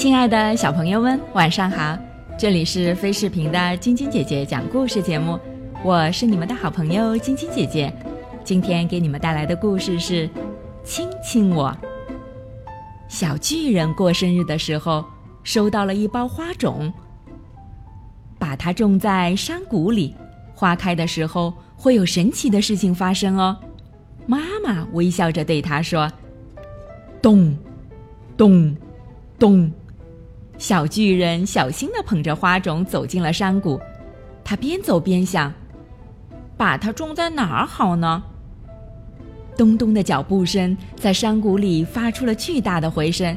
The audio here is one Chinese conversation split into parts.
亲爱的小朋友们，晚上好！这里是飞视频的晶晶姐姐讲故事节目，我是你们的好朋友晶晶姐姐。今天给你们带来的故事是《亲亲我》。小巨人过生日的时候，收到了一包花种，把它种在山谷里，花开的时候会有神奇的事情发生哦。妈妈微笑着对他说：“咚，咚，咚。”小巨人小心地捧着花种走进了山谷，他边走边想：“把它种在哪儿好呢？”咚咚的脚步声在山谷里发出了巨大的回声，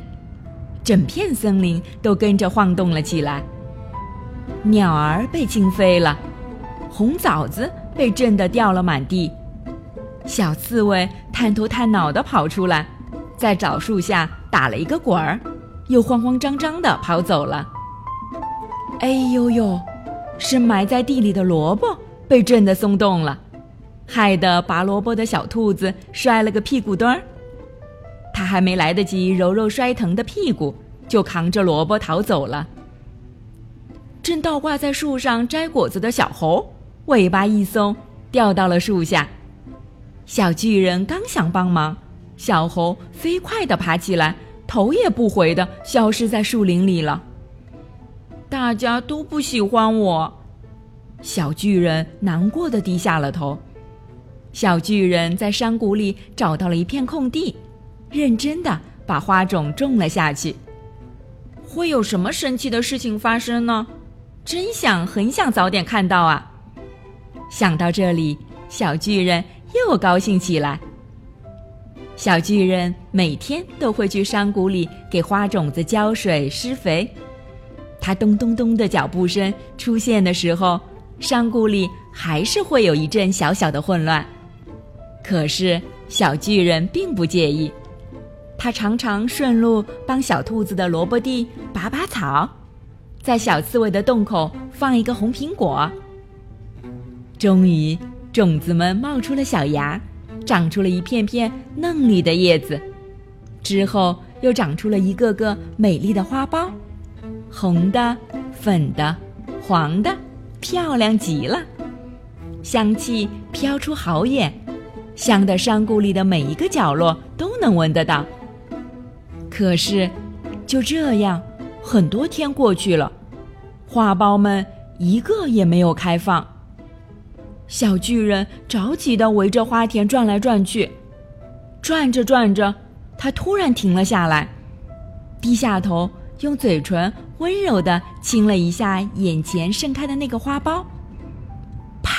整片森林都跟着晃动了起来。鸟儿被惊飞了，红枣子被震得掉了满地。小刺猬探头探脑地跑出来，在枣树下打了一个滚儿。又慌慌张张地跑走了。哎呦呦，是埋在地里的萝卜被震得松动了，害得拔萝卜的小兔子摔了个屁股墩儿。它还没来得及揉揉摔疼的屁股，就扛着萝卜逃走了。正倒挂在树上摘果子的小猴，尾巴一松，掉到了树下。小巨人刚想帮忙，小猴飞快地爬起来。头也不回的消失在树林里了。大家都不喜欢我，小巨人难过的低下了头。小巨人在山谷里找到了一片空地，认真的把花种种了下去。会有什么神奇的事情发生呢？真想很想早点看到啊！想到这里，小巨人又高兴起来。小巨人每天都会去山谷里给花种子浇水施肥。他咚咚咚的脚步声出现的时候，山谷里还是会有一阵小小的混乱。可是小巨人并不介意，他常常顺路帮小兔子的萝卜地拔拔草，在小刺猬的洞口放一个红苹果。终于，种子们冒出了小芽。长出了一片片嫩绿的叶子，之后又长出了一个个美丽的花苞，红的、粉的、黄的，漂亮极了。香气飘出好远，香的山谷里的每一个角落都能闻得到。可是，就这样，很多天过去了，花苞们一个也没有开放。小巨人着急地围着花田转来转去，转着转着，他突然停了下来，低下头，用嘴唇温柔地亲了一下眼前盛开的那个花苞。啪！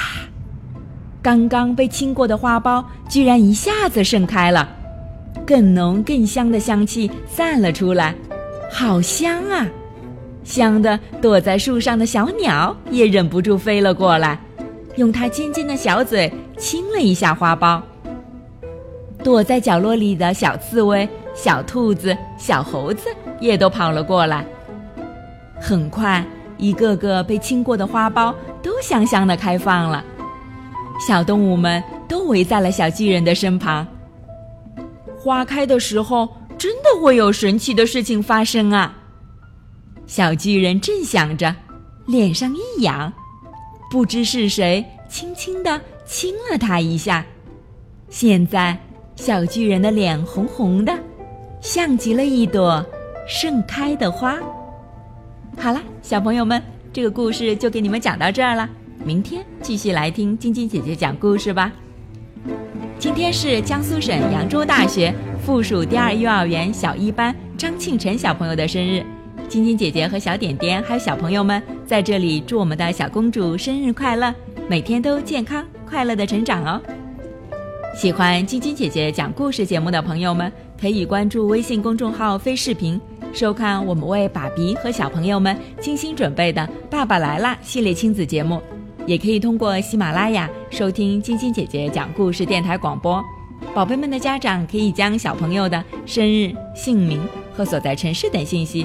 刚刚被亲过的花苞居然一下子盛开了，更浓更香的香气散了出来，好香啊！香的躲在树上的小鸟也忍不住飞了过来。用它尖尖的小嘴亲了一下花苞，躲在角落里的小刺猬、小兔子、小猴子也都跑了过来。很快，一个个被亲过的花苞都香香的开放了，小动物们都围在了小巨人的身旁。花开的时候，真的会有神奇的事情发生啊！小巨人正想着，脸上一痒。不知是谁轻轻地亲了他一下，现在小巨人的脸红红的，像极了一朵盛开的花。好了，小朋友们，这个故事就给你们讲到这儿了。明天继续来听晶晶姐姐讲故事吧。今天是江苏省扬州大学附属第二幼儿园小一班张庆晨小朋友的生日。晶晶姐姐和小点点还有小朋友们在这里祝我们的小公主生日快乐，每天都健康快乐的成长哦！喜欢晶晶姐姐讲故事节目的朋友们，可以关注微信公众号“飞视频”，收看我们为爸比和小朋友们精心准备的《爸爸来啦》系列亲子节目，也可以通过喜马拉雅收听晶晶姐姐讲故事电台广播。宝贝们的家长可以将小朋友的生日、姓名和所在城市等信息。